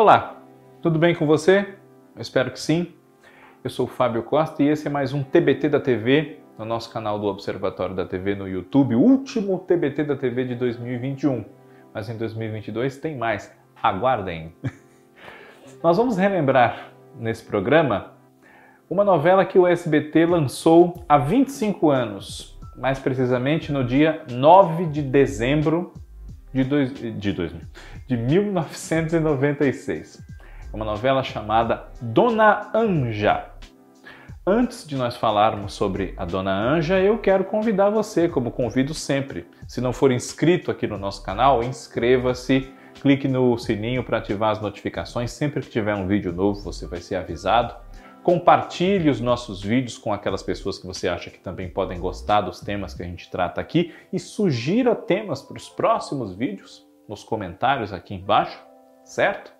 Olá, tudo bem com você? Eu espero que sim. Eu sou o Fábio Costa e esse é mais um TBT da TV no nosso canal do Observatório da TV no YouTube, o último TBT da TV de 2021. Mas em 2022 tem mais. Aguardem! Nós vamos relembrar nesse programa uma novela que o SBT lançou há 25 anos, mais precisamente no dia 9 de dezembro de, dois, de, dois, de 1996. É uma novela chamada Dona Anja. Antes de nós falarmos sobre a Dona Anja, eu quero convidar você, como convido sempre. Se não for inscrito aqui no nosso canal, inscreva-se, clique no sininho para ativar as notificações. Sempre que tiver um vídeo novo, você vai ser avisado. Compartilhe os nossos vídeos com aquelas pessoas que você acha que também podem gostar dos temas que a gente trata aqui e sugira temas para os próximos vídeos nos comentários aqui embaixo, certo?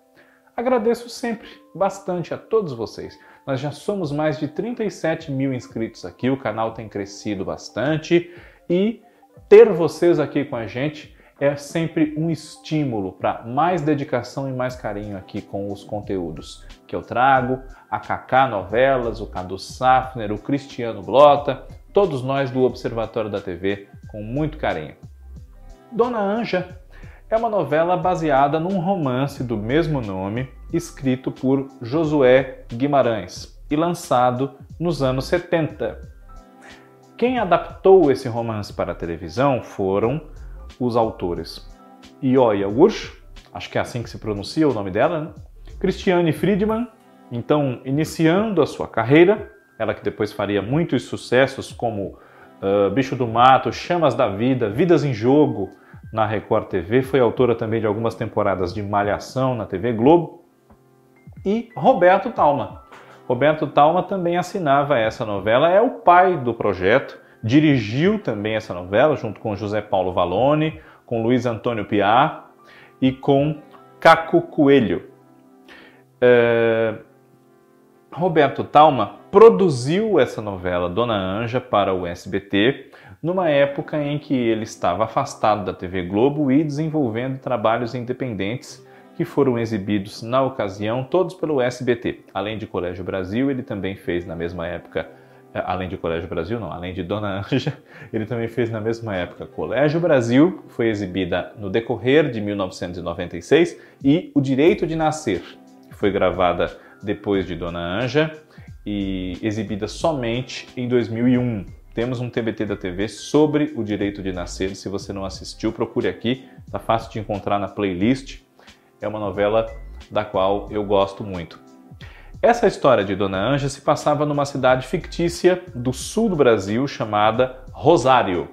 Agradeço sempre bastante a todos vocês. Nós já somos mais de 37 mil inscritos aqui, o canal tem crescido bastante e ter vocês aqui com a gente é sempre um estímulo para mais dedicação e mais carinho aqui com os conteúdos que eu trago, a Kaká Novelas, o Cadu Safner, o Cristiano Blota, todos nós do Observatório da TV com muito carinho. Dona Anja é uma novela baseada num romance do mesmo nome, escrito por Josué Guimarães e lançado nos anos 70. Quem adaptou esse romance para a televisão foram os autores Ioia Ursch, acho que é assim que se pronuncia o nome dela, né? Christiane Friedman, então iniciando a sua carreira, ela que depois faria muitos sucessos como uh, Bicho do Mato, Chamas da Vida, Vidas em Jogo na Record TV, foi autora também de algumas temporadas de Malhação na TV Globo, e Roberto Talma. Roberto Talma também assinava essa novela, é o pai do projeto, Dirigiu também essa novela junto com José Paulo Valone, com Luiz Antônio Piá e com Caco Coelho. É... Roberto Talma produziu essa novela Dona Anja para o SBT numa época em que ele estava afastado da TV Globo e desenvolvendo trabalhos independentes que foram exibidos na ocasião todos pelo SBT. Além de Colégio Brasil, ele também fez na mesma época é, além de Colégio Brasil, não, além de Dona Anja, ele também fez na mesma época Colégio Brasil, foi exibida no decorrer de 1996, e O Direito de Nascer, que foi gravada depois de Dona Anja e exibida somente em 2001. Temos um TBT da TV sobre o direito de nascer. Se você não assistiu, procure aqui, tá fácil de encontrar na playlist. É uma novela da qual eu gosto muito. Essa história de Dona Anja se passava numa cidade fictícia do sul do Brasil chamada Rosário,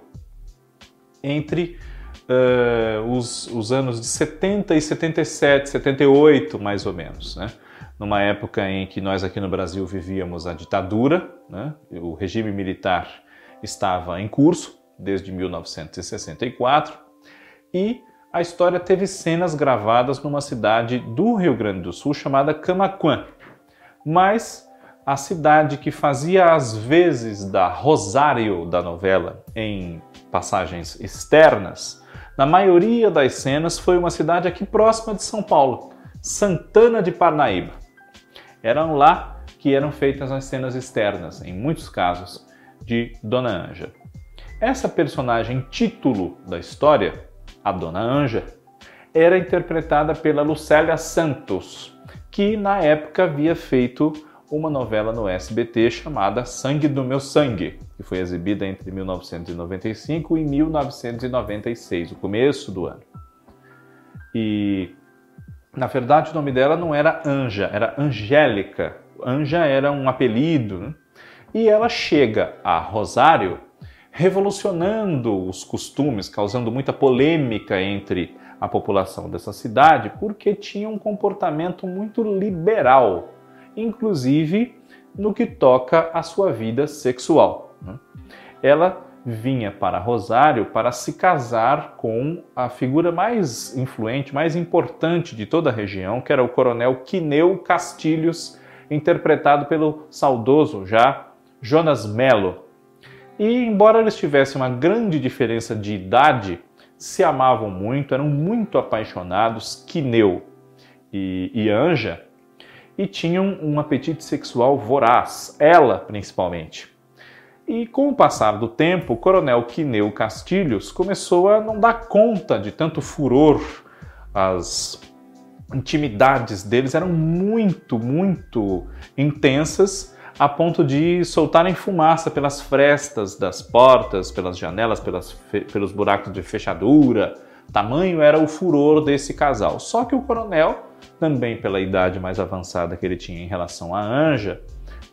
entre uh, os, os, anos de 70 e 77, 78 mais ou menos, né? numa época em que nós aqui no Brasil vivíamos a ditadura, né? o regime militar estava em curso desde 1964 e a história teve cenas gravadas numa cidade do Rio Grande do Sul chamada Camaquã, mas a cidade que fazia as vezes da Rosário da novela em passagens externas, na maioria das cenas foi uma cidade aqui próxima de São Paulo, Santana de Parnaíba. Eram lá que eram feitas as cenas externas, em muitos casos, de Dona Anja. Essa personagem título da história, a Dona Anja, era interpretada pela Lucélia Santos, que na época havia feito uma novela no SBT chamada Sangue do Meu Sangue, que foi exibida entre 1995 e 1996, o começo do ano. E na verdade o nome dela não era Anja, era Angélica. Anja era um apelido. Né? E ela chega a Rosário revolucionando os costumes, causando muita polêmica entre a população dessa cidade porque tinha um comportamento muito liberal, inclusive no que toca à sua vida sexual. Né? Ela vinha para Rosário para se casar com a figura mais influente, mais importante de toda a região, que era o coronel Quineu Castilhos, interpretado pelo saudoso já Jonas Melo. E embora eles tivessem uma grande diferença de idade, se amavam muito, eram muito apaixonados. Quineu e, e Anja e tinham um apetite sexual voraz, ela principalmente. E com o passar do tempo, o coronel Quineu Castilhos começou a não dar conta de tanto furor. As intimidades deles eram muito, muito intensas, a ponto de soltarem fumaça pelas frestas das portas, pelas janelas, pelas, pelos buracos de fechadura. Tamanho era o furor desse casal. Só que o coronel, também pela idade mais avançada que ele tinha em relação à Anja,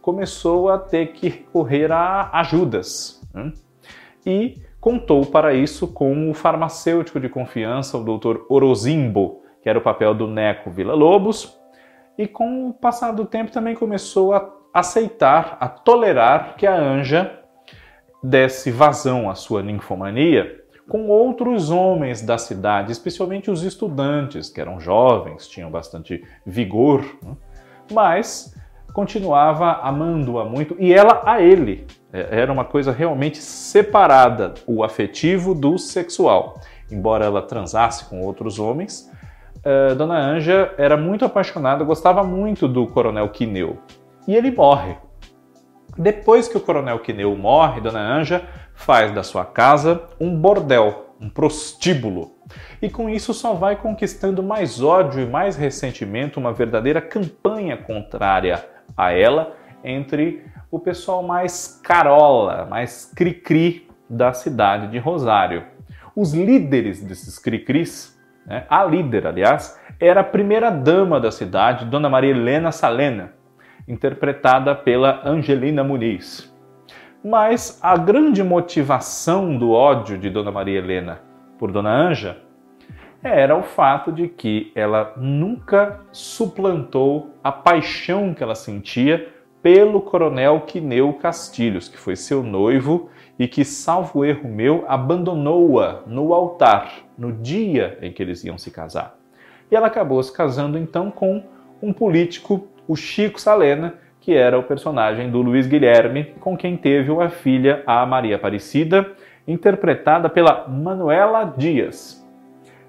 começou a ter que recorrer a ajudas. Né? E contou para isso com o farmacêutico de confiança, o Dr. Orozimbo, que era o papel do Neco Vila Lobos, e com o passar do tempo também começou a aceitar, a tolerar que a Anja desse vazão à sua ninfomania com outros homens da cidade, especialmente os estudantes, que eram jovens, tinham bastante vigor, né? mas continuava amando-a muito e ela a ele. É, era uma coisa realmente separada, o afetivo do sexual. Embora ela transasse com outros homens, uh, Dona Anja era muito apaixonada, gostava muito do Coronel Quineu. E ele morre. Depois que o Coronel Quineu morre, Dona Anja faz da sua casa um bordel, um prostíbulo. E com isso só vai conquistando mais ódio e mais ressentimento, uma verdadeira campanha contrária a ela entre o pessoal mais carola, mais cri-cri da cidade de Rosário. Os líderes desses cri-cris, né, a líder, aliás, era a primeira dama da cidade, Dona Maria Helena Salena, interpretada pela Angelina Muniz. Mas a grande motivação do ódio de Dona Maria Helena por Dona Anja era o fato de que ela nunca suplantou a paixão que ela sentia pelo coronel Quineu Castilhos, que foi seu noivo e que, salvo erro meu, abandonou-a no altar no dia em que eles iam se casar. E ela acabou se casando então com um político, o Chico Salena, que era o personagem do Luiz Guilherme, com quem teve uma filha, a Maria Aparecida, interpretada pela Manuela Dias.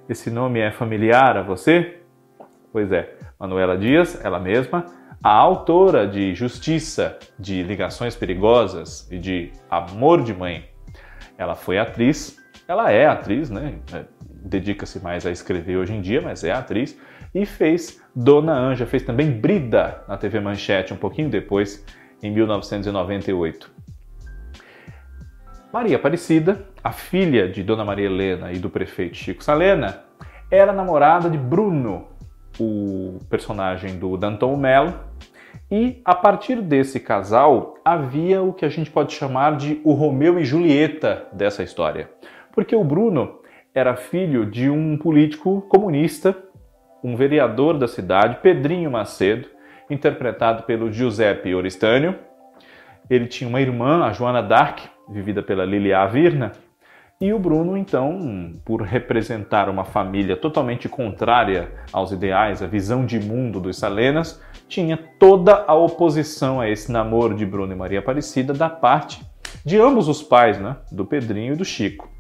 Esse nome é familiar a você? Pois é, Manuela Dias, ela mesma, a autora de Justiça, de Ligações Perigosas e de Amor de Mãe. Ela foi atriz, ela é atriz, né? É, dedica-se mais a escrever hoje em dia, mas é atriz e fez Dona Anja, fez também Brida na TV Manchete um pouquinho depois, em 1998. Maria Aparecida, a filha de Dona Maria Helena e do prefeito Chico Salena, era namorada de Bruno, o personagem do Danton Mello, e a partir desse casal havia o que a gente pode chamar de o Romeu e Julieta dessa história. Porque o Bruno era filho de um político comunista, um vereador da cidade, Pedrinho Macedo, interpretado pelo Giuseppe Oristânio. Ele tinha uma irmã, a Joana Dark, vivida pela Lilia Avirna, e o Bruno, então, por representar uma família totalmente contrária aos ideais, à visão de mundo dos Salenas, tinha toda a oposição a esse namoro de Bruno e Maria Aparecida da parte de ambos os pais, né? do Pedrinho e do Chico.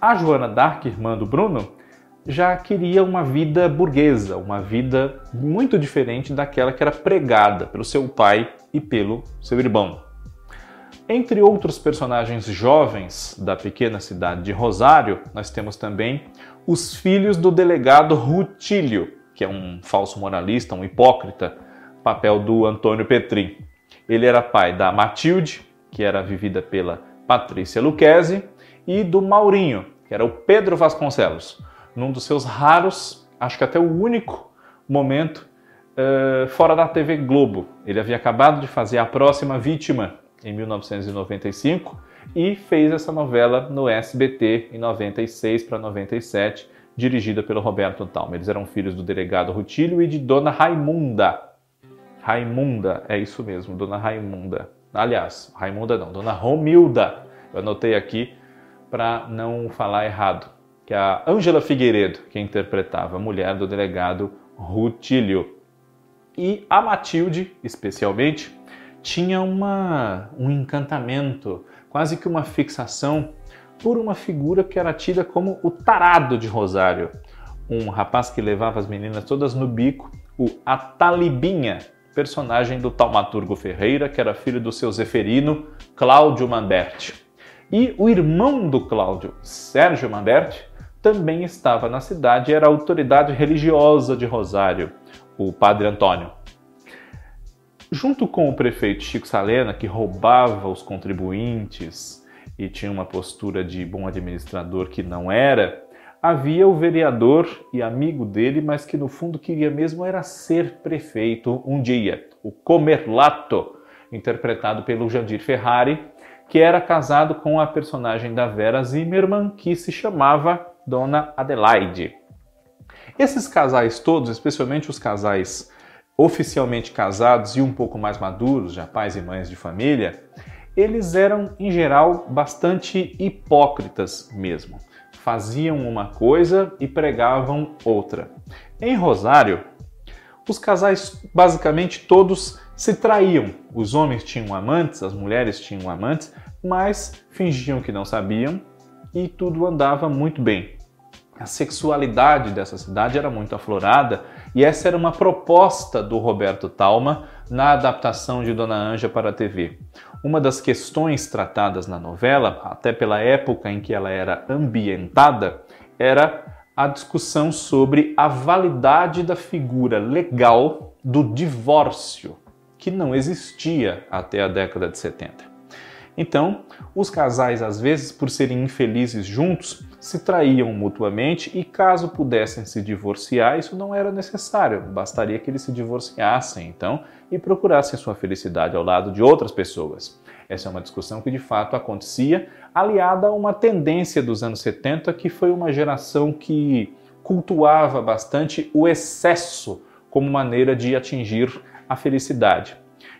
A Joana Dark, irmã do Bruno, já queria uma vida burguesa, uma vida muito diferente daquela que era pregada pelo seu pai e pelo seu irmão. Entre outros personagens jovens da pequena cidade de Rosário, nós temos também os filhos do delegado Rutílio, que é um falso moralista, um hipócrita, papel do Antônio Petrin. Ele era pai da Matilde, que era vivida pela Patrícia Luquezzi, e do Maurinho, que era o Pedro Vasconcelos, num dos seus raros, acho que até o único momento uh, fora da TV Globo. Ele havia acabado de fazer A Próxima Vítima, em 1995 e fez essa novela no SBT em 96 para 97, dirigida pelo Roberto Talma. Eles eram filhos do delegado Rutílio e de Dona Raimunda. Raimunda, é isso mesmo, Dona Raimunda. Aliás, Raimunda não, Dona Romilda. Eu anotei aqui para não falar errado, que a Ângela Figueiredo, que interpretava a mulher do delegado Rutílio. E a Matilde, especialmente, tinha uma, um encantamento, quase que uma fixação por uma figura que era tida como o tarado de Rosário, um rapaz que levava as meninas todas no bico, o Atalibinha, personagem do Taumaturgo Ferreira, que era filho do seu Zeferino, Cláudio Manberti. E o irmão do Cláudio, Sérgio Manberti, também estava na cidade e era a autoridade religiosa de Rosário, o Padre Antônio. Junto com o prefeito Chico Salena, que roubava os contribuintes e tinha uma postura de bom administrador que não era, havia o vereador e amigo dele, mas que no fundo queria mesmo era ser prefeito um dia, o Comerlato, interpretado pelo Jandir Ferrari, que era casado com a personagem da Vera Zimmermann, que se chamava Dona Adelaide. Esses casais todos, especialmente os casais oficialmente casados e um pouco mais maduros, já pais e mães de família, eles eram em geral bastante hipócritas mesmo. Faziam uma coisa e pregavam outra. Em Rosário, os casais basicamente todos se traíam. Os homens tinham amantes, as mulheres tinham amantes, mas fingiam que não sabiam e tudo andava muito bem. A sexualidade dessa cidade era muito aflorada e essa era uma proposta do Roberto Talma na adaptação de Dona Anja para a TV. Uma das questões tratadas na novela, até pela época em que ela era ambientada, era a discussão sobre a validade da figura legal do divórcio, que não existia até a década de 70. Então, os casais, às vezes, por serem infelizes juntos, se traíam mutuamente e, caso pudessem se divorciar, isso não era necessário, bastaria que eles se divorciassem, então, e procurassem sua felicidade ao lado de outras pessoas. Essa é uma discussão que de fato acontecia, aliada a uma tendência dos anos 70, que foi uma geração que cultuava bastante o excesso como maneira de atingir a felicidade.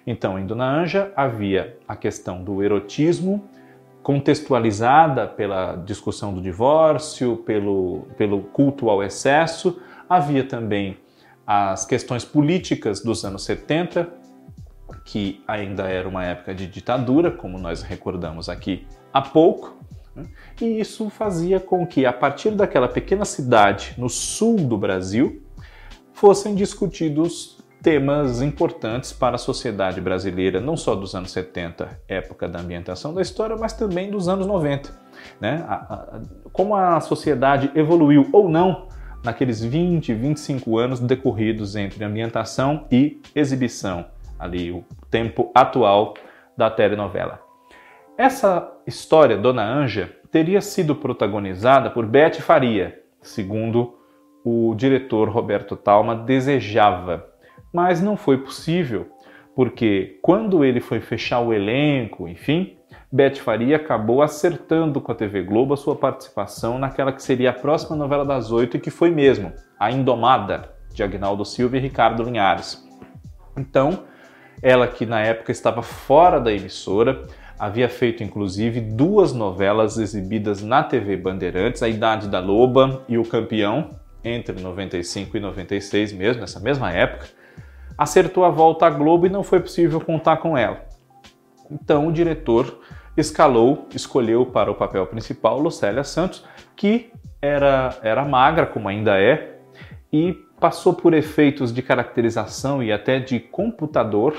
Então, em Dona Anja havia a questão do erotismo, contextualizada pela discussão do divórcio, pelo, pelo culto ao excesso, havia também as questões políticas dos anos 70, que ainda era uma época de ditadura, como nós recordamos aqui há pouco, né? e isso fazia com que, a partir daquela pequena cidade no sul do Brasil, fossem discutidos temas importantes para a sociedade brasileira, não só dos anos 70, época da ambientação da história, mas também dos anos 90. Né? A, a, como a sociedade evoluiu ou não naqueles 20, 25 anos decorridos entre ambientação e exibição, ali o tempo atual da telenovela. Essa história, Dona Anja, teria sido protagonizada por Beth Faria, segundo o diretor Roberto Talma desejava mas não foi possível, porque quando ele foi fechar o elenco, enfim, Beth Faria acabou acertando com a TV Globo a sua participação naquela que seria a próxima novela das oito e que foi mesmo, A Indomada, de Agnaldo Silva e Ricardo Linhares. Então, ela que na época estava fora da emissora, havia feito inclusive duas novelas exibidas na TV Bandeirantes, A Idade da Loba e O Campeão, entre 95 e 96 mesmo, nessa mesma época, acertou a volta à Globo e não foi possível contar com ela. Então o diretor escalou, escolheu para o papel principal Lucélia Santos, que era, era magra, como ainda é, e passou por efeitos de caracterização e até de computador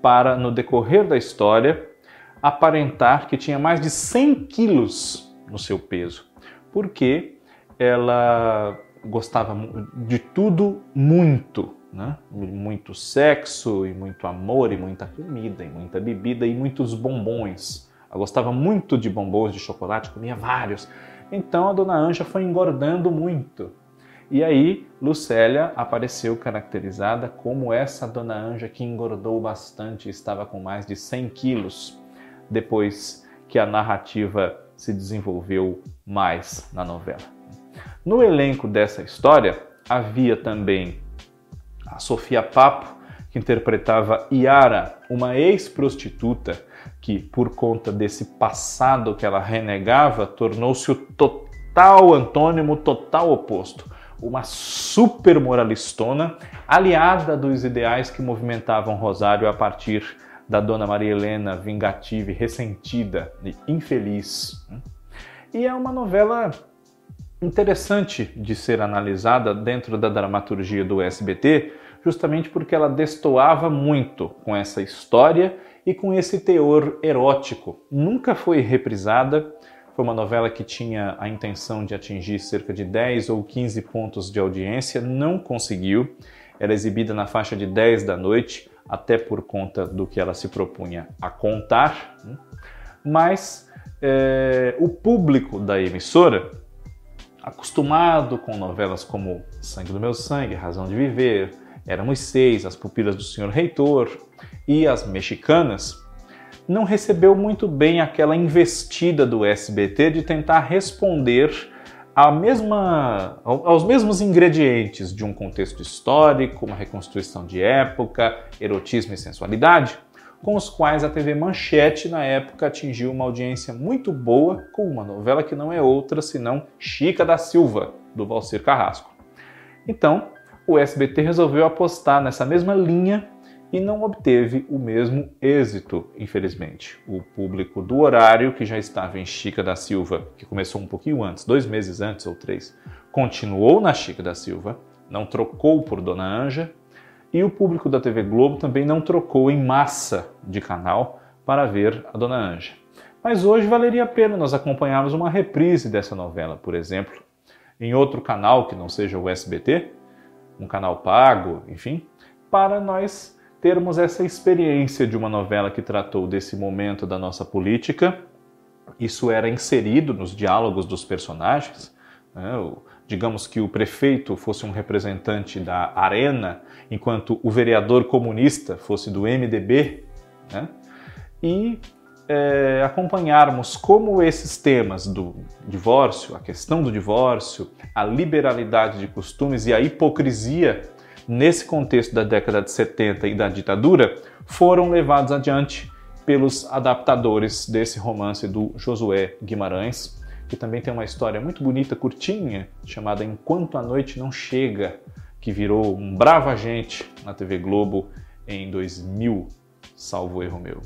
para, no decorrer da história, aparentar que tinha mais de 100 quilos no seu peso, porque ela gostava de tudo muito, né? Muito sexo e muito amor e muita comida e muita bebida e muitos bombons. Ela gostava muito de bombons de chocolate, comia vários. Então a dona Anja foi engordando muito. E aí Lucélia apareceu caracterizada como essa dona Anja que engordou bastante, estava com mais de 100 quilos depois que a narrativa se desenvolveu mais na novela. No elenco dessa história havia também a Sofia Papo, que interpretava Yara, uma ex-prostituta que, por conta desse passado que ela renegava, tornou-se o total antônimo, total oposto. Uma super moralistona, aliada dos ideais que movimentavam Rosário a partir da Dona Maria Helena, vingativa e ressentida e infeliz. E é uma novela interessante de ser analisada dentro da dramaturgia do SBT, justamente porque ela destoava muito com essa história e com esse teor erótico. Nunca foi reprisada, foi uma novela que tinha a intenção de atingir cerca de 10 ou 15 pontos de audiência, não conseguiu. Era exibida na faixa de 10 da noite, até por conta do que ela se propunha a contar. Né? Mas é, o público da emissora, acostumado com novelas como Sangue do Meu Sangue, Razão de Viver, Éramos Seis, As Pupilas do Senhor Reitor e As Mexicanas, não recebeu muito bem aquela investida do SBT de tentar responder mesma, aos mesmos ingredientes de um contexto histórico, uma reconstrução de época, erotismo e sensualidade, com os quais a TV Manchete na época atingiu uma audiência muito boa com uma novela que não é outra senão Chica da Silva, do Valcir Carrasco. Então, o SBT resolveu apostar nessa mesma linha e não obteve o mesmo êxito, infelizmente. O público do horário, que já estava em Chica da Silva, que começou um pouquinho antes, dois meses antes ou três, continuou na Chica da Silva, não trocou por Dona Anja, e o público da TV Globo também não trocou em massa de canal para ver a Dona Anja. Mas hoje valeria a pena nós acompanharmos uma reprise dessa novela, por exemplo, em outro canal que não seja o SBT, um canal pago, enfim, para nós termos essa experiência de uma novela que tratou desse momento da nossa política. Isso era inserido nos diálogos dos personagens. Né? Digamos que o prefeito fosse um representante da Arena, enquanto o vereador comunista fosse do MDB. Né? E é, acompanharmos como esses temas do divórcio, a questão do divórcio, a liberalidade de costumes e a hipocrisia nesse contexto da década de 70 e da ditadura, foram levados adiante pelos adaptadores desse romance do Josué Guimarães, que também tem uma história muito bonita, curtinha, chamada Enquanto a Noite Não Chega, que virou um bravo agente na TV Globo em 2000, salvo erro meu.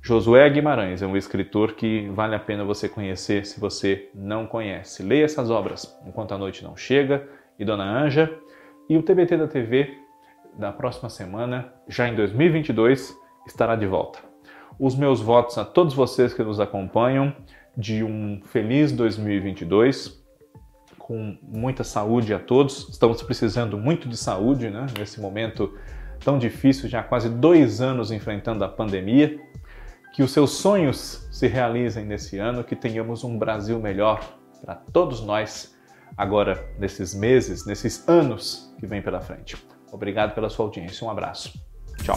Josué Guimarães é um escritor que vale a pena você conhecer se você não conhece. Leia essas obras, Enquanto a Noite Não Chega e Dona Anja, e o TBT da TV, da próxima semana, já em 2022, estará de volta. Os meus votos a todos vocês que nos acompanham de um feliz 2022, com muita saúde a todos. Estamos precisando muito de saúde né? nesse momento tão difícil, já quase dois anos enfrentando a pandemia. Que os seus sonhos se realizem nesse ano, que tenhamos um Brasil melhor para todos nós agora nesses meses, nesses anos que vem pela frente. Obrigado pela sua audiência. Um abraço. Tchau.